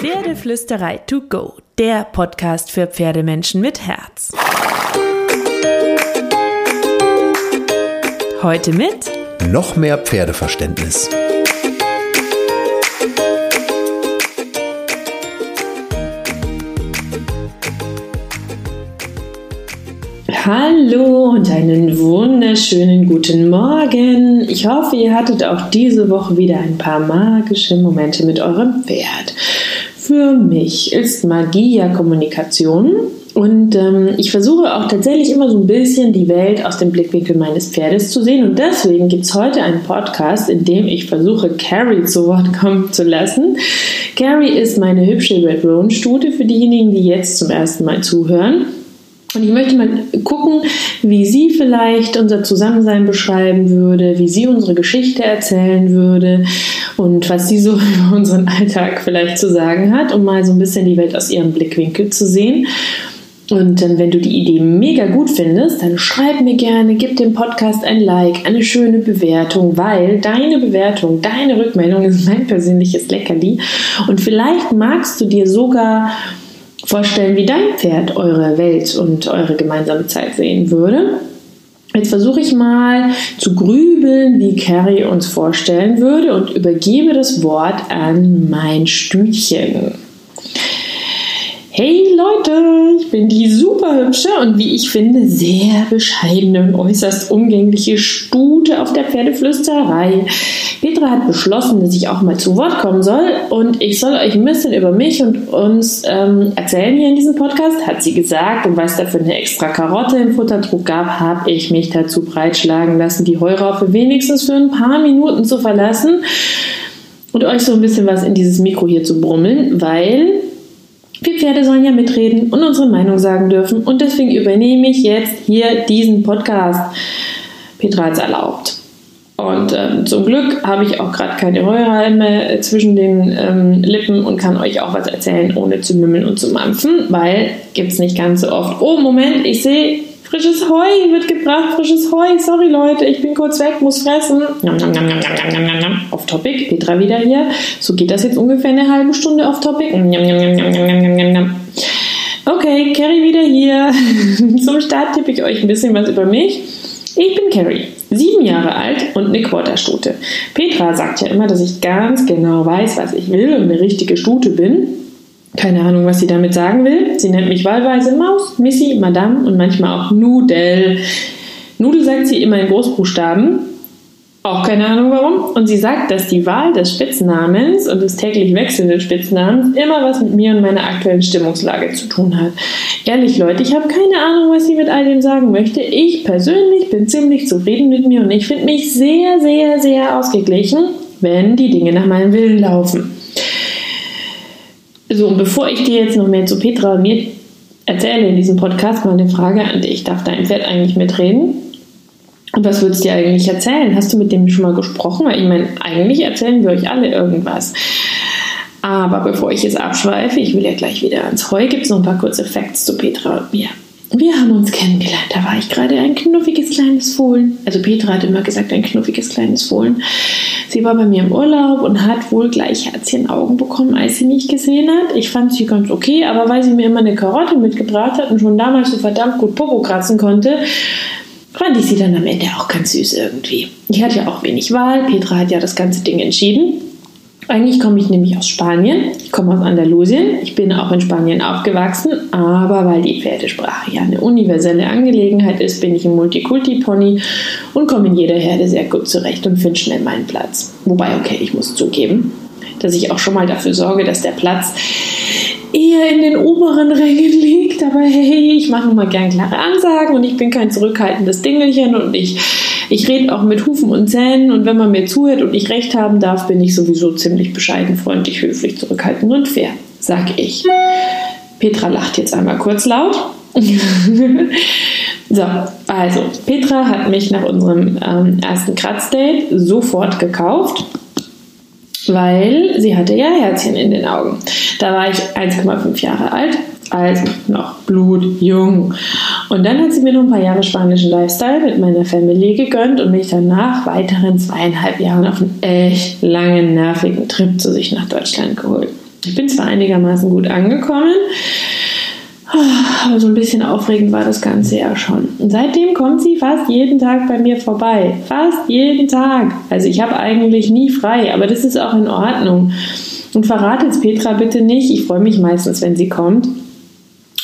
Pferdeflüsterei to go, der Podcast für Pferdemenschen mit Herz. Heute mit noch mehr Pferdeverständnis. Hallo und einen wunderschönen guten Morgen. Ich hoffe, ihr hattet auch diese Woche wieder ein paar magische Momente mit eurem Pferd. Für mich ist Magie ja Kommunikation und ähm, ich versuche auch tatsächlich immer so ein bisschen die Welt aus dem Blickwinkel meines Pferdes zu sehen. Und deswegen gibt es heute einen Podcast, in dem ich versuche, Carrie zu Wort kommen zu lassen. Carrie ist meine hübsche Red Roan Stute für diejenigen, die jetzt zum ersten Mal zuhören. Und ich möchte mal gucken, wie sie vielleicht unser Zusammensein beschreiben würde, wie sie unsere Geschichte erzählen würde und was sie so über unseren Alltag vielleicht zu sagen hat, um mal so ein bisschen die Welt aus ihrem Blickwinkel zu sehen. Und wenn du die Idee mega gut findest, dann schreib mir gerne, gib dem Podcast ein Like, eine schöne Bewertung, weil deine Bewertung, deine Rückmeldung ist mein persönliches Leckerli. Und vielleicht magst du dir sogar vorstellen, wie dein Pferd eure Welt und eure gemeinsame Zeit sehen würde. Jetzt versuche ich mal zu grübeln, wie Carrie uns vorstellen würde und übergebe das Wort an mein Stütchen. Hey Leute, ich bin die super hübsche und wie ich finde sehr bescheidene und äußerst umgängliche Stute auf der Pferdeflüsterei. Petra hat beschlossen, dass ich auch mal zu Wort kommen soll und ich soll euch ein bisschen über mich und uns ähm, erzählen hier in diesem Podcast, hat sie gesagt und weil es dafür eine extra Karotte im Futterdruck gab, habe ich mich dazu breitschlagen lassen, die Heuraufe wenigstens für ein paar Minuten zu verlassen und euch so ein bisschen was in dieses Mikro hier zu brummeln, weil wir Pferde sollen ja mitreden und unsere Meinung sagen dürfen. Und deswegen übernehme ich jetzt hier diesen Podcast. Petra hat es erlaubt. Und ähm, zum Glück habe ich auch gerade keine Heuralme äh, zwischen den ähm, Lippen und kann euch auch was erzählen, ohne zu mümmeln und zu mampfen, weil gibt es nicht ganz so oft. Oh, Moment, ich sehe, Frisches Heu wird gebracht, frisches Heu. Sorry Leute, ich bin kurz weg, muss fressen. Auf Topic, Petra wieder hier. So geht das jetzt ungefähr eine halbe Stunde auf Topic. Okay, Carrie wieder hier. Zum Start tippe ich euch ein bisschen was über mich. Ich bin Carrie, sieben Jahre alt und eine Quarterstute. Petra sagt ja immer, dass ich ganz genau weiß, was ich will und eine richtige Stute bin. Keine Ahnung, was sie damit sagen will. Sie nennt mich wahlweise Maus, Missy, Madame und manchmal auch Nudel. Nudel sagt sie immer in Großbuchstaben. Auch keine Ahnung warum. Und sie sagt, dass die Wahl des Spitznamens und des täglich wechselnden Spitznamens immer was mit mir und meiner aktuellen Stimmungslage zu tun hat. Ehrlich, Leute, ich habe keine Ahnung, was sie mit all dem sagen möchte. Ich persönlich bin ziemlich zufrieden mit mir und ich finde mich sehr, sehr, sehr ausgeglichen, wenn die Dinge nach meinem Willen laufen. So, und bevor ich dir jetzt noch mehr zu Petra und mir erzähle in diesem Podcast, mal eine Frage an dich. Darf dein Pferd eigentlich mitreden? Und was würdest du dir eigentlich erzählen? Hast du mit dem schon mal gesprochen? Weil ich meine, eigentlich erzählen wir euch alle irgendwas. Aber bevor ich jetzt abschweife, ich will ja gleich wieder ans Heu, gibt es noch ein paar kurze Facts zu Petra und mir. Wir haben uns kennengelernt. Da war ich gerade ein knuffiges kleines Fohlen. Also Petra hat immer gesagt, ein knuffiges kleines Fohlen. Sie war bei mir im Urlaub und hat wohl gleich Herzchenaugen bekommen, als sie mich gesehen hat. Ich fand sie ganz okay, aber weil sie mir immer eine Karotte mitgebracht hat und schon damals so verdammt gut Popo kratzen konnte, fand ich sie dann am Ende auch ganz süß irgendwie. Ich hatte ja auch wenig Wahl. Petra hat ja das ganze Ding entschieden. Eigentlich komme ich nämlich aus Spanien. Ich komme aus Andalusien. Ich bin auch in Spanien aufgewachsen, aber weil die Pferdesprache ja eine universelle Angelegenheit ist, bin ich ein Multikulti-Pony und komme in jeder Herde sehr gut zurecht und finde schnell meinen Platz. Wobei, okay, ich muss zugeben, dass ich auch schon mal dafür sorge, dass der Platz eher in den oberen Rängen liegt. Aber hey, ich mache mal gern klare Ansagen und ich bin kein zurückhaltendes Dingelchen und ich ich rede auch mit Hufen und Zähnen und wenn man mir zuhört und ich recht haben darf, bin ich sowieso ziemlich bescheiden, freundlich, höflich, zurückhaltend und fair, sag ich. Petra lacht jetzt einmal kurz laut. so, also, Petra hat mich nach unserem ähm, ersten Kratzdate sofort gekauft, weil sie hatte ja Herzchen in den Augen. Da war ich 1,5 Jahre alt also noch blutjung. Und dann hat sie mir noch ein paar Jahre spanischen Lifestyle mit meiner Familie gegönnt und mich dann nach weiteren zweieinhalb Jahren auf einen echt langen, nervigen Trip zu sich nach Deutschland geholt. Ich bin zwar einigermaßen gut angekommen, aber so ein bisschen aufregend war das Ganze ja schon. Und seitdem kommt sie fast jeden Tag bei mir vorbei. Fast jeden Tag. Also ich habe eigentlich nie frei, aber das ist auch in Ordnung. Und verrate es Petra bitte nicht. Ich freue mich meistens, wenn sie kommt.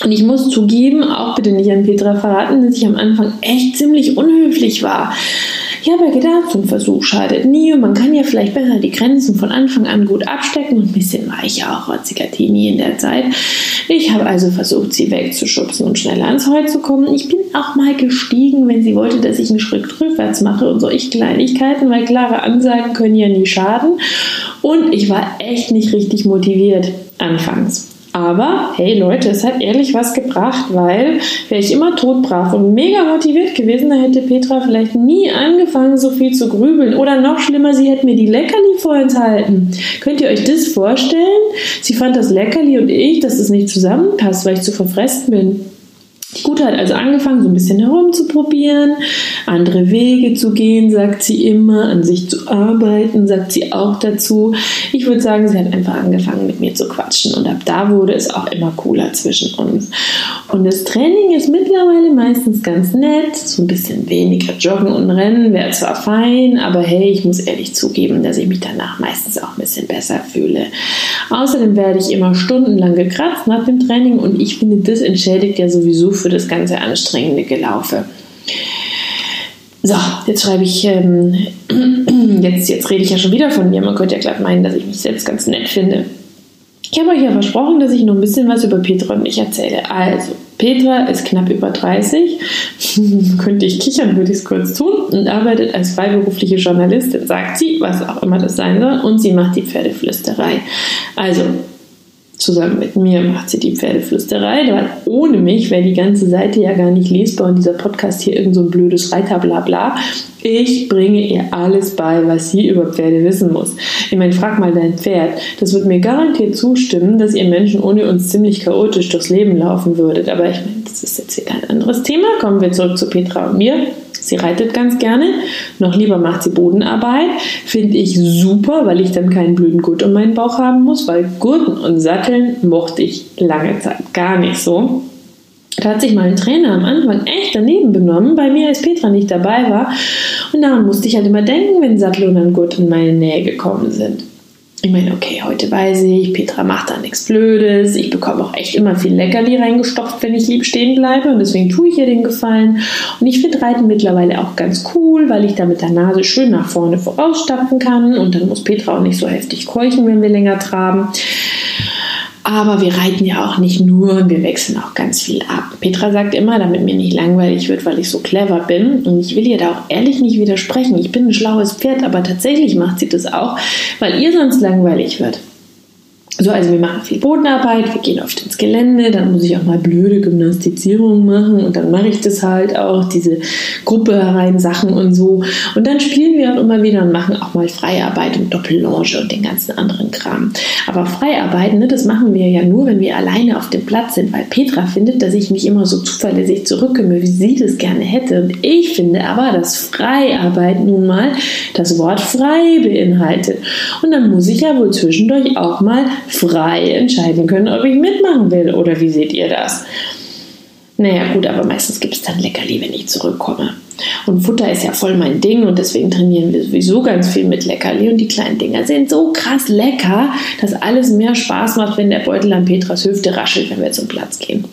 Und ich muss zugeben, auch bitte nicht an Petra verraten, dass ich am Anfang echt ziemlich unhöflich war. Ich habe ja gedacht, so ein Versuch schadet nie und man kann ja vielleicht besser die Grenzen von Anfang an gut abstecken und ein bisschen war ich ja auch rotziger Teenie in der Zeit. Ich habe also versucht, sie wegzuschubsen und schneller ans Heu zu kommen. Ich bin auch mal gestiegen, wenn sie wollte, dass ich einen Schritt rückwärts mache und solche Kleinigkeiten, weil klare Ansagen können ja nie schaden. Und ich war echt nicht richtig motiviert anfangs. Aber hey Leute, es hat ehrlich was gebracht, weil wäre ich immer todbrav und mega motiviert gewesen, dann hätte Petra vielleicht nie angefangen, so viel zu grübeln. Oder noch schlimmer, sie hätte mir die Leckerli vorenthalten. Könnt ihr euch das vorstellen? Sie fand das Leckerli und ich, dass es nicht zusammenpasst, weil ich zu verfressen bin. Die Gute hat also angefangen, so ein bisschen herumzuprobieren, andere Wege zu gehen, sagt sie immer, an sich zu arbeiten, sagt sie auch dazu. Ich würde sagen, sie hat einfach angefangen, mit mir zu quatschen und ab da wurde es auch immer cooler zwischen uns. Und das Training ist mittlerweile meistens ganz nett, so ein bisschen weniger Joggen und Rennen wäre zwar fein, aber hey, ich muss ehrlich zugeben, dass ich mich danach meistens auch ein bisschen besser fühle. Außerdem werde ich immer stundenlang gekratzt nach dem Training und ich finde, das entschädigt ja sowieso für das ganze anstrengende Gelaufe. So, jetzt schreibe ich, ähm, jetzt, jetzt rede ich ja schon wieder von mir. Man könnte ja glatt meinen, dass ich mich selbst ganz nett finde. Ich habe euch ja versprochen, dass ich noch ein bisschen was über Petra und mich erzähle. Also, Petra ist knapp über 30. Könnte ich kichern, würde ich es kurz tun. Und arbeitet als freiberufliche Journalistin, sagt sie, was auch immer das sein soll. Und sie macht die Pferdeflüsterei. Also, zusammen mit mir macht sie die Pferdeflüsterei, weil ohne mich wäre die ganze Seite ja gar nicht lesbar und dieser Podcast hier irgend so ein blödes Reiter bla bla. Ich bringe ihr alles bei, was sie über Pferde wissen muss. Ich meine, frag mal dein Pferd. Das wird mir garantiert zustimmen, dass ihr Menschen ohne uns ziemlich chaotisch durchs Leben laufen würdet. Aber ich meine, das ist jetzt hier kein anderes Thema. Kommen wir zurück zu Petra und mir. Sie reitet ganz gerne. Noch lieber macht sie Bodenarbeit. Finde ich super, weil ich dann keinen blöden Gurt um meinen Bauch haben muss, weil Gurten und Satteln mochte ich lange Zeit gar nicht so. Da hat sich mal ein Trainer am Anfang echt daneben benommen, bei mir als Petra nicht dabei war. Und daran musste ich halt immer denken, wenn Sattel und ein Gurt in meine Nähe gekommen sind ich meine, okay, heute weiß ich, Petra macht da nichts Blödes. Ich bekomme auch echt immer viel Leckerli reingestopft, wenn ich lieb stehen bleibe. Und deswegen tue ich ihr den Gefallen. Und ich finde Reiten mittlerweile auch ganz cool, weil ich da mit der Nase schön nach vorne vorausstapfen kann. Und dann muss Petra auch nicht so heftig keuchen, wenn wir länger traben. Aber wir reiten ja auch nicht nur, wir wechseln auch ganz viel ab. Petra sagt immer, damit mir nicht langweilig wird, weil ich so clever bin. Und ich will ihr da auch ehrlich nicht widersprechen. Ich bin ein schlaues Pferd, aber tatsächlich macht sie das auch, weil ihr sonst langweilig wird. So, also wir machen viel Bodenarbeit, wir gehen oft ins Gelände, dann muss ich auch mal blöde Gymnastizierungen machen und dann mache ich das halt auch, diese Gruppe rein Sachen und so. Und dann spielen wir auch immer wieder und machen auch mal Freiarbeit und Doppellonge und den ganzen anderen Kram. Aber Freiarbeiten, ne, das machen wir ja nur, wenn wir alleine auf dem Platz sind, weil Petra findet, dass ich mich immer so zuverlässig zurückkomme, wie sie das gerne hätte. Und ich finde aber, dass Freiarbeit nun mal das Wort frei beinhaltet. Und dann muss ich ja wohl zwischendurch auch mal frei entscheiden können, ob ich mitmachen will. Oder wie seht ihr das? Naja, gut, aber meistens gibt es dann Leckerli, wenn ich zurückkomme. Und Futter ist ja voll mein Ding und deswegen trainieren wir sowieso ganz viel mit Leckerli. Und die kleinen Dinger sind so krass lecker, dass alles mehr Spaß macht, wenn der Beutel an Petras Hüfte raschelt, wenn wir zum Platz gehen.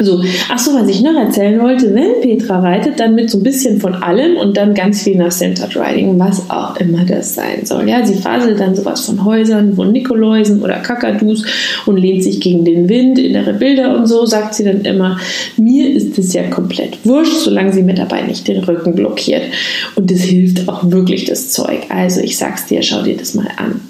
So, ach so, was ich noch erzählen wollte, wenn Petra reitet, dann mit so ein bisschen von allem und dann ganz viel nach Centered Riding, was auch immer das sein soll. Ja, sie faselt dann sowas von Häusern, von Nikoläusen oder Kakadus und lehnt sich gegen den Wind, innere Bilder und so, sagt sie dann immer. Mir ist es ja komplett wurscht, solange sie mir dabei nicht den Rücken blockiert. Und das hilft auch wirklich das Zeug. Also ich sag's dir, schau dir das mal an.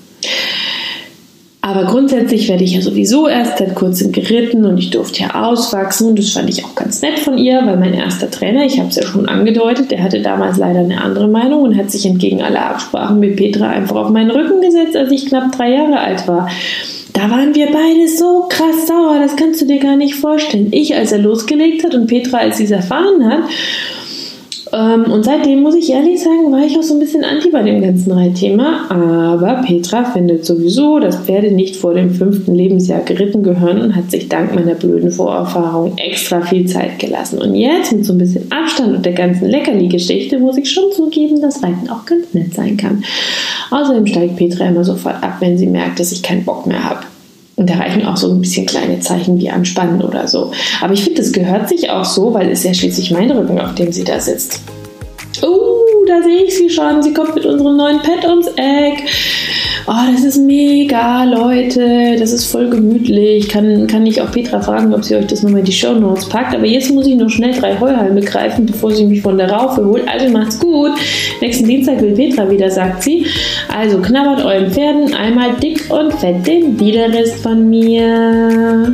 Aber grundsätzlich werde ich ja sowieso erst seit kurzem geritten und ich durfte ja auswachsen. Und das fand ich auch ganz nett von ihr, weil mein erster Trainer, ich habe es ja schon angedeutet, der hatte damals leider eine andere Meinung und hat sich entgegen aller Absprachen mit Petra einfach auf meinen Rücken gesetzt, als ich knapp drei Jahre alt war. Da waren wir beide so krass sauer, das kannst du dir gar nicht vorstellen. Ich, als er losgelegt hat und Petra, als sie es erfahren hat. Ähm, und seitdem muss ich ehrlich sagen, war ich auch so ein bisschen anti bei dem ganzen Reitthema. Aber Petra findet sowieso, dass Pferde nicht vor dem fünften Lebensjahr geritten gehören und hat sich dank meiner blöden Vorerfahrung extra viel Zeit gelassen. Und jetzt mit so ein bisschen Abstand und der ganzen Leckerli-Geschichte muss ich schon zugeben, dass Reiten auch ganz nett sein kann. Außerdem steigt Petra immer sofort ab, wenn sie merkt, dass ich keinen Bock mehr habe. Und da reichen auch so ein bisschen kleine Zeichen wie anspannen oder so. Aber ich finde, das gehört sich auch so, weil es ja schließlich mein Rücken, auf dem sie da sitzt. Oh, da sehe ich sie schon. Sie kommt mit unserem neuen Pet ums Eck oh, das ist mega, Leute, das ist voll gemütlich. Kann, kann ich auch Petra fragen, ob sie euch das nochmal in die Show Notes packt. Aber jetzt muss ich noch schnell drei Heuhalme greifen, bevor sie mich von der Raufe holt. Also macht's gut. Nächsten Dienstag will Petra wieder, sagt sie. Also knabbert euren Pferden einmal dick und fett den Widerrist von mir.